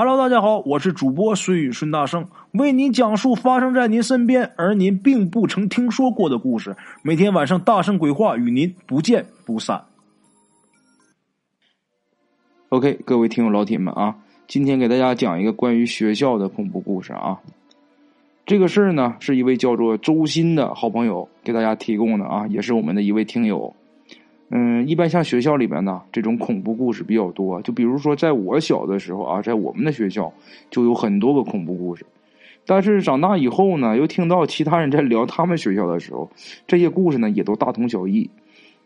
Hello，大家好，我是主播孙宇孙大圣，为您讲述发生在您身边而您并不曾听说过的故事。每天晚上大圣鬼话与您不见不散。OK，各位听友老铁们啊，今天给大家讲一个关于学校的恐怖故事啊。这个事儿呢，是一位叫做周鑫的好朋友给大家提供的啊，也是我们的一位听友。嗯，一般像学校里边呢，这种恐怖故事比较多。就比如说，在我小的时候啊，在我们的学校就有很多个恐怖故事。但是长大以后呢，又听到其他人在聊他们学校的时候，这些故事呢也都大同小异。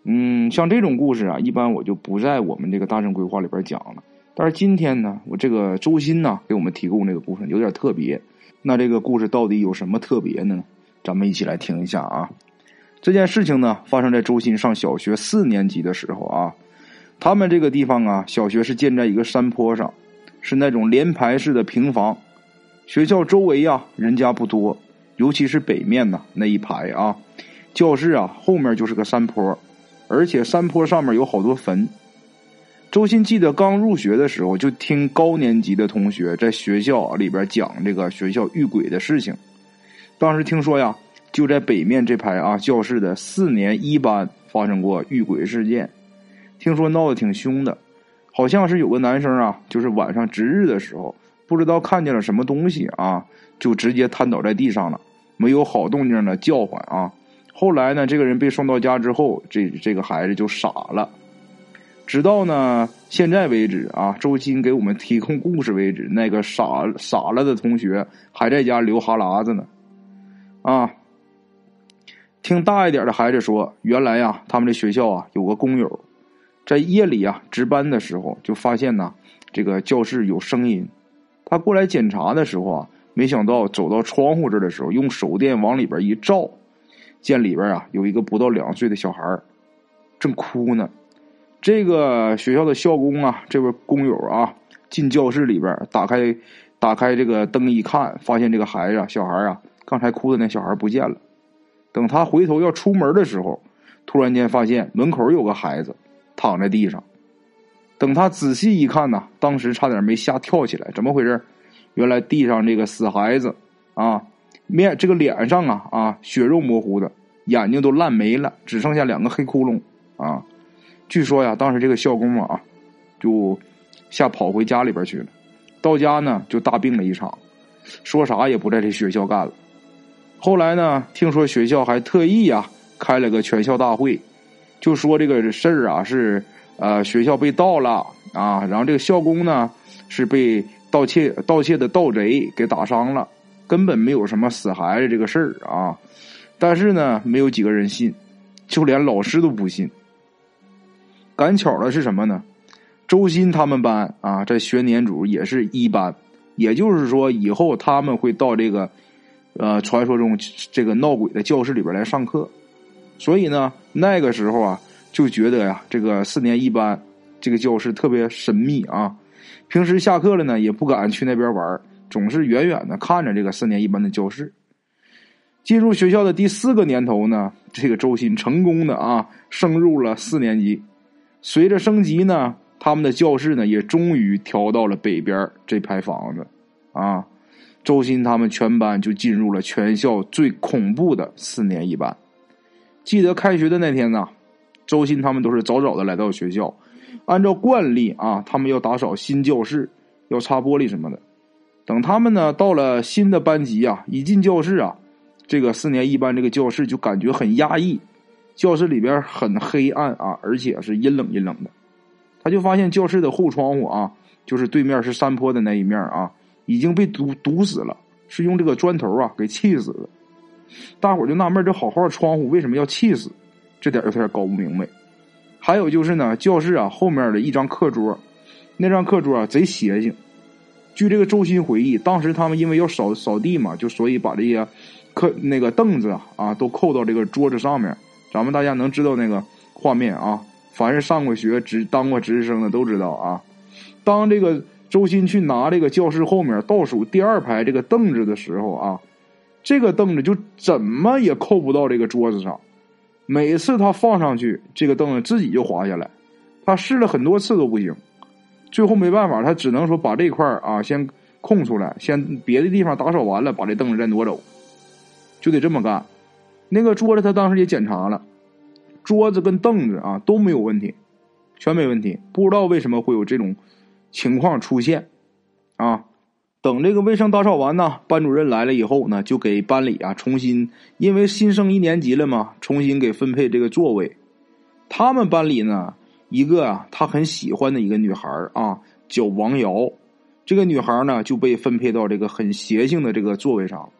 嗯，像这种故事啊，一般我就不在我们这个大圣规划里边讲了。但是今天呢，我这个周鑫呢给我们提供这个故事有点特别。那这个故事到底有什么特别呢？咱们一起来听一下啊。这件事情呢，发生在周鑫上小学四年级的时候啊。他们这个地方啊，小学是建在一个山坡上，是那种连排式的平房。学校周围呀，人家不多，尤其是北面呢那一排啊，教室啊后面就是个山坡，而且山坡上面有好多坟。周鑫记得刚入学的时候，就听高年级的同学在学校里边讲这个学校遇鬼的事情。当时听说呀。就在北面这排啊，教室的四年一班发生过遇鬼事件，听说闹得挺凶的，好像是有个男生啊，就是晚上值日的时候，不知道看见了什么东西啊，就直接瘫倒在地上了，没有好动静的叫唤啊。后来呢，这个人被送到家之后，这这个孩子就傻了，直到呢现在为止啊，周鑫给我们提供故事为止，那个傻傻了的同学还在家流哈喇子呢，啊。听大一点的孩子说，原来呀，他们这学校啊有个工友，在夜里啊值班的时候，就发现呢这个教室有声音。他过来检查的时候啊，没想到走到窗户这的时候，用手电往里边一照，见里边啊有一个不到两岁的小孩正哭呢。这个学校的校工啊，这位工友啊，进教室里边，打开打开这个灯一看，发现这个孩子啊小孩啊，刚才哭的那小孩不见了。等他回头要出门的时候，突然间发现门口有个孩子躺在地上。等他仔细一看呢，当时差点没吓跳起来。怎么回事？原来地上这个死孩子啊，面这个脸上啊啊血肉模糊的，眼睛都烂没了，只剩下两个黑窟窿啊。据说呀，当时这个校工啊，就吓跑回家里边去了。到家呢，就大病了一场，说啥也不在这学校干了。后来呢？听说学校还特意啊开了个全校大会，就说这个事儿啊是呃学校被盗了啊，然后这个校工呢是被盗窃盗窃的盗贼给打伤了，根本没有什么死孩子这个事儿啊。但是呢，没有几个人信，就连老师都不信。赶巧的是什么呢？周鑫他们班啊，在学年组也是一班，也就是说以后他们会到这个。呃，传说中这个闹鬼的教室里边来上课，所以呢，那个时候啊，就觉得呀，这个四年一班这个教室特别神秘啊。平时下课了呢，也不敢去那边玩，总是远远的看着这个四年一班的教室。进入学校的第四个年头呢，这个周鑫成功的啊升入了四年级。随着升级呢，他们的教室呢也终于调到了北边这排房子啊。周鑫他们全班就进入了全校最恐怖的四年一班。记得开学的那天呢，周鑫他们都是早早的来到学校，按照惯例啊，他们要打扫新教室，要擦玻璃什么的。等他们呢到了新的班级啊，一进教室啊，这个四年一班这个教室就感觉很压抑，教室里边很黑暗啊，而且是阴冷阴冷的。他就发现教室的后窗户啊，就是对面是山坡的那一面啊。已经被堵堵死了，是用这个砖头啊给砌死的。大伙儿就纳闷，这好好的窗户为什么要砌死？这点有点搞不明白。还有就是呢，教室啊后面的一张课桌，那张课桌啊贼邪性。据这个周鑫回忆，当时他们因为要扫扫地嘛，就所以把这些课那个凳子啊啊都扣到这个桌子上面。咱们大家能知道那个画面啊？凡是上过学、值当过值日生的都知道啊。当这个。周鑫去拿这个教室后面倒数第二排这个凳子的时候啊，这个凳子就怎么也扣不到这个桌子上。每次他放上去，这个凳子自己就滑下来。他试了很多次都不行。最后没办法，他只能说把这块啊先空出来，先别的地方打扫完了，把这凳子再挪走，就得这么干。那个桌子他当时也检查了，桌子跟凳子啊都没有问题，全没问题。不知道为什么会有这种情况出现啊？等这个卫生打扫完呢，班主任来了以后呢，就给班里啊重新，因为新生一年级了嘛，重新给分配这个座位。他们班里呢。一个啊，他很喜欢的一个女孩啊，叫王瑶。这个女孩呢，就被分配到这个很邪性的这个座位上。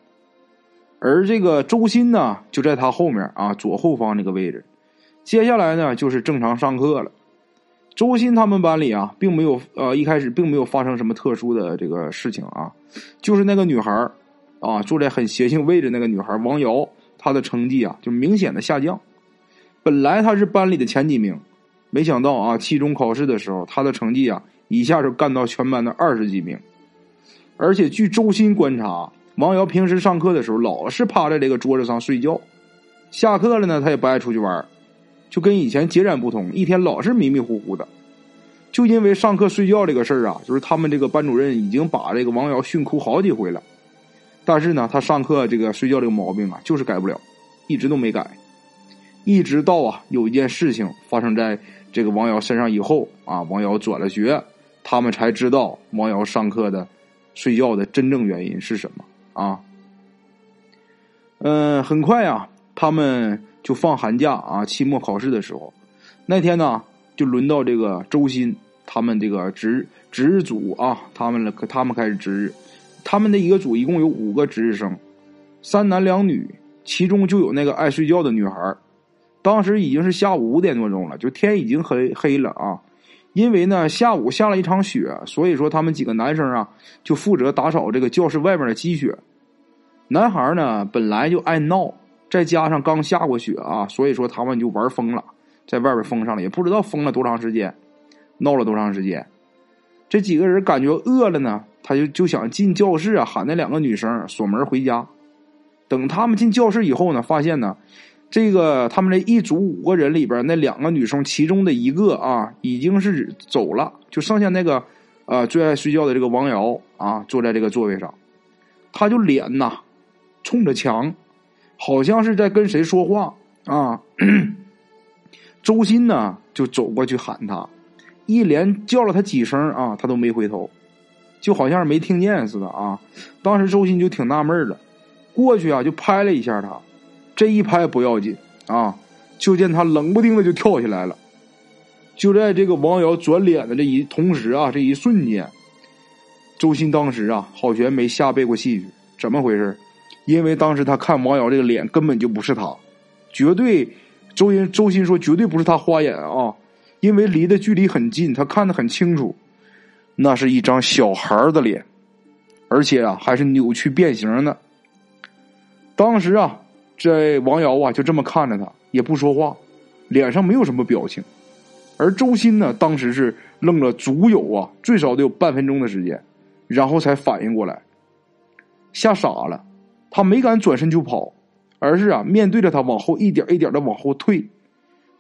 而这个周鑫呢，就在他后面啊，左后方这个位置。接下来呢，就是正常上课了。周鑫他们班里啊，并没有呃，一开始并没有发生什么特殊的这个事情啊，就是那个女孩啊，坐在很邪性位置那个女孩王瑶，她的成绩啊，就明显的下降。本来她是班里的前几名。没想到啊，期中考试的时候，她的成绩啊一下就干到全班的二十几名。而且据周鑫观察，王瑶平时上课的时候老是趴在这个桌子上睡觉，下课了呢，她也不爱出去玩，就跟以前截然不同，一天老是迷迷糊糊的。就因为上课睡觉这个事儿啊，就是他们这个班主任已经把这个王瑶训哭好几回了，但是呢，他上课这个睡觉这个毛病啊，就是改不了，一直都没改。一直到啊，有一件事情发生在。这个王瑶身上以后啊，王瑶转了学，他们才知道王瑶上课的睡觉的真正原因是什么啊。嗯，很快啊，他们就放寒假啊，期末考试的时候，那天呢，就轮到这个周鑫他们这个值值日组啊，他们了，他们开始值日，他们的一个组一共有五个值日生，三男两女，其中就有那个爱睡觉的女孩当时已经是下午五点多钟了，就天已经黑黑了啊！因为呢，下午下了一场雪，所以说他们几个男生啊，就负责打扫这个教室外面的积雪。男孩呢，本来就爱闹，再加上刚下过雪啊，所以说他们就玩疯了，在外边疯上了，也不知道疯了多长时间，闹了多长时间。这几个人感觉饿了呢，他就就想进教室啊，喊那两个女生锁门回家。等他们进教室以后呢，发现呢。这个他们这一组五个人里边，那两个女生其中的一个啊，已经是走了，就剩下那个呃最爱睡觉的这个王瑶啊，坐在这个座位上，他就脸呐冲着墙，好像是在跟谁说话啊。周鑫呢就走过去喊他，一连叫了他几声啊，他都没回头，就好像是没听见似的啊。当时周鑫就挺纳闷的，过去啊就拍了一下他。这一拍不要紧啊，就见他冷不丁的就跳起来了。就在这个王瑶转脸的这一同时啊，这一瞬间，周鑫当时啊，好悬没下背过气去。怎么回事？因为当时他看王瑶这个脸根本就不是他，绝对周鑫周鑫说绝对不是他花眼啊，因为离的距离很近，他看得很清楚，那是一张小孩的脸，而且啊还是扭曲变形的。当时啊。这王瑶啊，就这么看着他，也不说话，脸上没有什么表情。而周鑫呢，当时是愣了足有啊，最少得有半分钟的时间，然后才反应过来，吓傻了。他没敢转身就跑，而是啊，面对着他往后一点一点的往后退。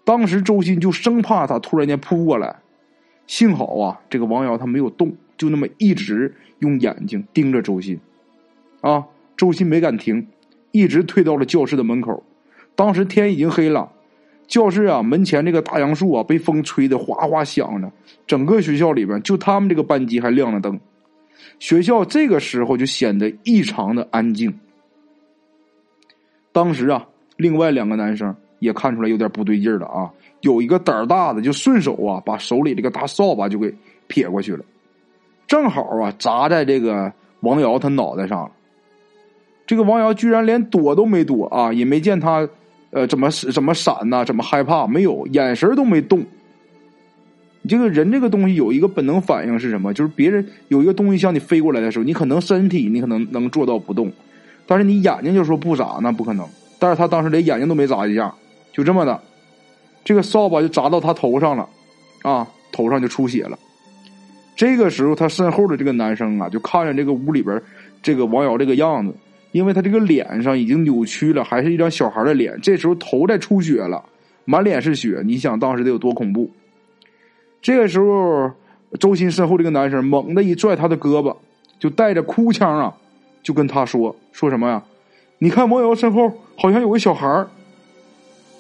当时周鑫就生怕他突然间扑过来，幸好啊，这个王瑶他没有动，就那么一直用眼睛盯着周鑫。啊，周鑫没敢停。一直退到了教室的门口，当时天已经黑了，教室啊门前这个大杨树啊被风吹得哗哗响着，整个学校里边就他们这个班级还亮着灯，学校这个时候就显得异常的安静。当时啊，另外两个男生也看出来有点不对劲了啊，有一个胆儿大的就顺手啊把手里这个大扫把就给撇过去了，正好啊砸在这个王瑶他脑袋上了。这个王瑶居然连躲都没躲啊，也没见他，呃，怎么怎么闪呐，怎么害怕？没有，眼神都没动。你这个人这个东西有一个本能反应是什么？就是别人有一个东西向你飞过来的时候，你可能身体你可能能做到不动，但是你眼睛就说不眨，那不可能。但是他当时连眼睛都没眨一下，就这么的，这个扫把就砸到他头上了，啊，头上就出血了。这个时候，他身后的这个男生啊，就看着这个屋里边这个王瑶这个样子。因为他这个脸上已经扭曲了，还是一张小孩的脸。这时候头在出血了，满脸是血。你想当时得有多恐怖？这个时候，周鑫身后这个男生猛地一拽他的胳膊，就带着哭腔啊，就跟他说说什么呀？你看王瑶身后好像有个小孩儿。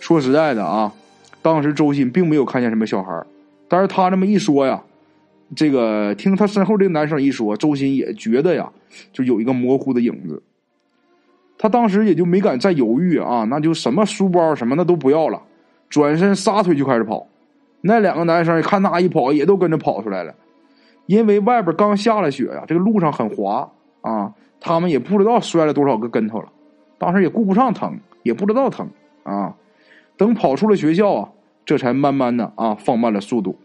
说实在的啊，当时周鑫并没有看见什么小孩儿，但是他这么一说呀，这个听他身后这个男生一说，周鑫也觉得呀，就有一个模糊的影子。他当时也就没敢再犹豫啊，那就什么书包什么的都不要了，转身撒腿就开始跑。那两个男生一看他一跑，也都跟着跑出来了。因为外边刚下了雪呀，这个路上很滑啊，他们也不知道摔了多少个跟头了。当时也顾不上疼，也不知道疼啊。等跑出了学校啊，这才慢慢的啊放慢了速度，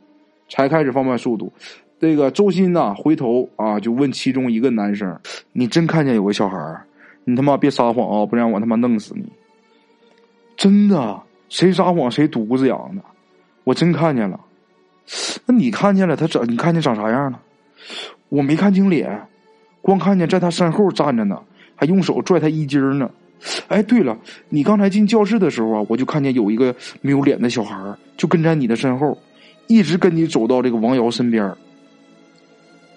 才开始放慢速度。这个周鑫呐，回头啊就问其中一个男生：“你真看见有个小孩你他妈别撒谎啊，不然我他妈弄死你！”真的，谁撒谎谁犊子养的，我真看见了。那你看见了他长？你看见长啥样了？我没看清脸，光看见在他身后站着呢，还用手拽他衣襟呢。哎，对了，你刚才进教室的时候啊，我就看见有一个没有脸的小孩就跟在你的身后，一直跟你走到这个王瑶身边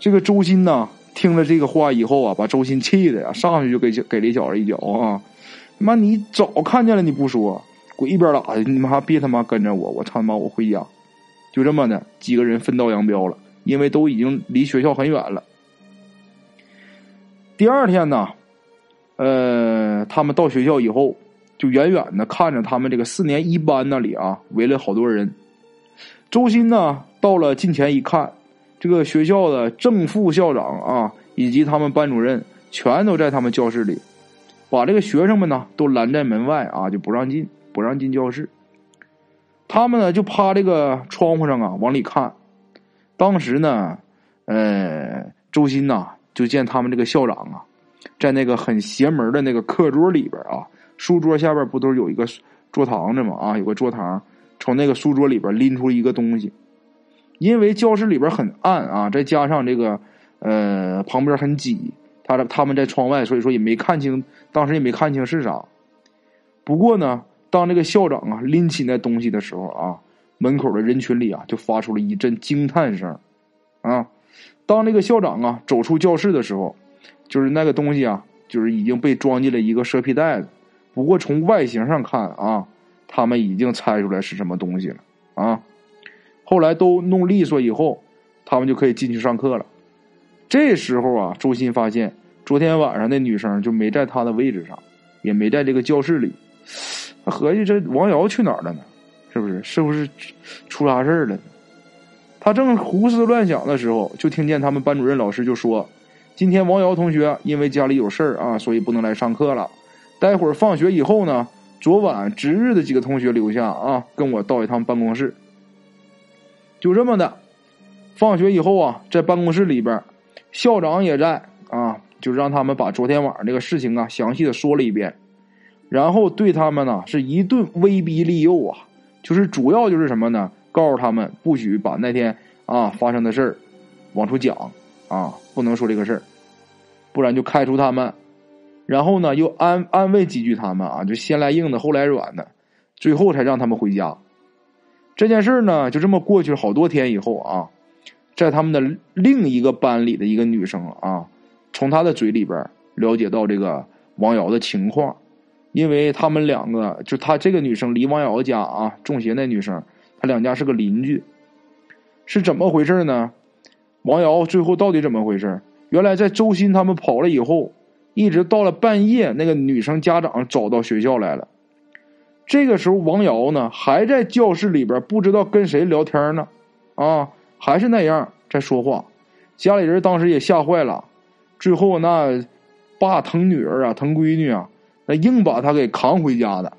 这个周鑫呐，听了这个话以后啊，把周鑫气的呀，上去就给给李小子一脚啊！妈，你早看见了你不说，滚一边拉去！你妈别他妈跟着我，我他妈我回家！就这么的，几个人分道扬镳了，因为都已经离学校很远了。第二天呢？呃，他们到学校以后，就远远的看着他们这个四年一班那里啊，围了好多人。周鑫呢，到了近前一看，这个学校的正副校长啊，以及他们班主任，全都在他们教室里，把这个学生们呢都拦在门外啊，就不让进，不让进教室。他们呢就趴这个窗户上啊，往里看。当时呢，呃，周鑫呐，就见他们这个校长啊。在那个很邪门的那个课桌里边啊，书桌下边不都是有一个桌堂子吗？啊，有个桌堂，从那个书桌里边拎出一个东西。因为教室里边很暗啊，再加上这个呃旁边很挤，他他们在窗外，所以说也没看清，当时也没看清是啥。不过呢，当这个校长啊拎起那东西的时候啊，门口的人群里啊就发出了一阵惊叹声。啊，当这个校长啊走出教室的时候。就是那个东西啊，就是已经被装进了一个蛇皮袋子。不过从外形上看啊，他们已经猜出来是什么东西了啊。后来都弄利索以后，他们就可以进去上课了。这时候啊，周鑫发现昨天晚上那女生就没在他的位置上，也没在这个教室里。他合计这王瑶去哪儿了呢？是不是？是不是出啥事儿了？他正胡思乱想的时候，就听见他们班主任老师就说。今天王瑶同学因为家里有事儿啊，所以不能来上课了。待会儿放学以后呢，昨晚值日的几个同学留下啊，跟我到一趟办公室。就这么的，放学以后啊，在办公室里边，校长也在啊，就让他们把昨天晚上这个事情啊详细的说了一遍，然后对他们呢是一顿威逼利诱啊，就是主要就是什么呢？告诉他们不许把那天啊发生的事儿往出讲啊，不能说这个事儿。不然就开除他们，然后呢，又安安慰几句他们啊，就先来硬的后来软的，最后才让他们回家。这件事呢，就这么过去了好多天以后啊，在他们的另一个班里的一个女生啊，从她的嘴里边了解到这个王瑶的情况，因为他们两个就她这个女生离王瑶家啊，中邪那女生，他两家是个邻居，是怎么回事呢？王瑶最后到底怎么回事？原来在周鑫他们跑了以后，一直到了半夜，那个女生家长找到学校来了。这个时候，王瑶呢还在教室里边，不知道跟谁聊天呢，啊，还是那样在说话。家里人当时也吓坏了，最后那爸疼女儿啊，疼闺女啊，那硬把她给扛回家的。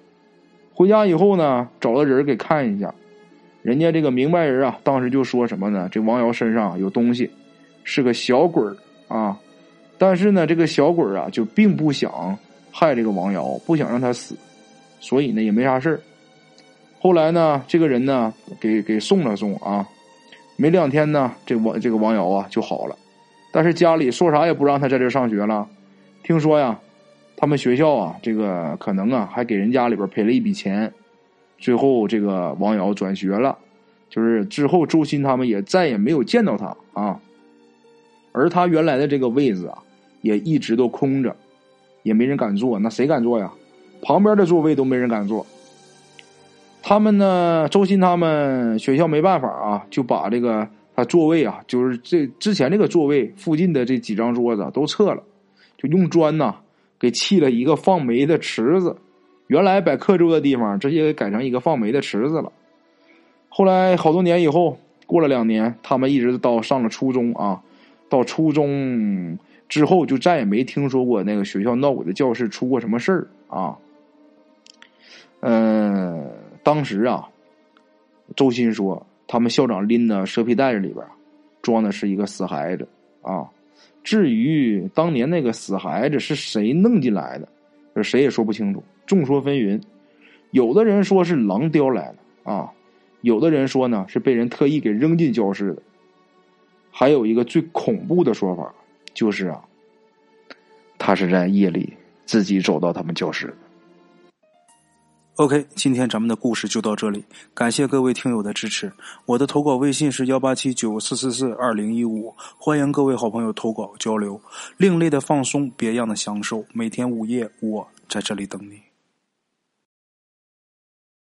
回家以后呢，找了人给看一下，人家这个明白人啊，当时就说什么呢？这王瑶身上有东西，是个小鬼儿。啊，但是呢，这个小鬼啊，就并不想害这个王瑶，不想让他死，所以呢，也没啥事儿。后来呢，这个人呢，给给送了送啊，没两天呢，这王这个王瑶啊就好了。但是家里说啥也不让他在这上学了。听说呀，他们学校啊，这个可能啊，还给人家里边赔了一笔钱。最后，这个王瑶转学了，就是之后周鑫他们也再也没有见到他啊。而他原来的这个位子啊，也一直都空着，也没人敢坐。那谁敢坐呀？旁边的座位都没人敢坐。他们呢，周鑫他们学校没办法啊，就把这个他座位啊，就是这之前这个座位附近的这几张桌子都撤了，就用砖呐给砌了一个放煤的池子。原来摆课桌的地方，直接改成一个放煤的池子了。后来好多年以后，过了两年，他们一直到上了初中啊。到初中之后，就再也没听说过那个学校闹鬼的教室出过什么事儿啊。嗯，当时啊，周鑫说，他们校长拎的蛇皮袋子里边装的是一个死孩子啊。至于当年那个死孩子是谁弄进来的，这谁也说不清楚，众说纷纭。有的人说是狼叼来的啊，有的人说呢是被人特意给扔进教室的。还有一个最恐怖的说法，就是啊，他是在夜里自己走到他们教室的。OK，今天咱们的故事就到这里，感谢各位听友的支持。我的投稿微信是幺八七九四四四二零一五，欢迎各位好朋友投稿交流。另类的放松，别样的享受，每天午夜我在这里等你。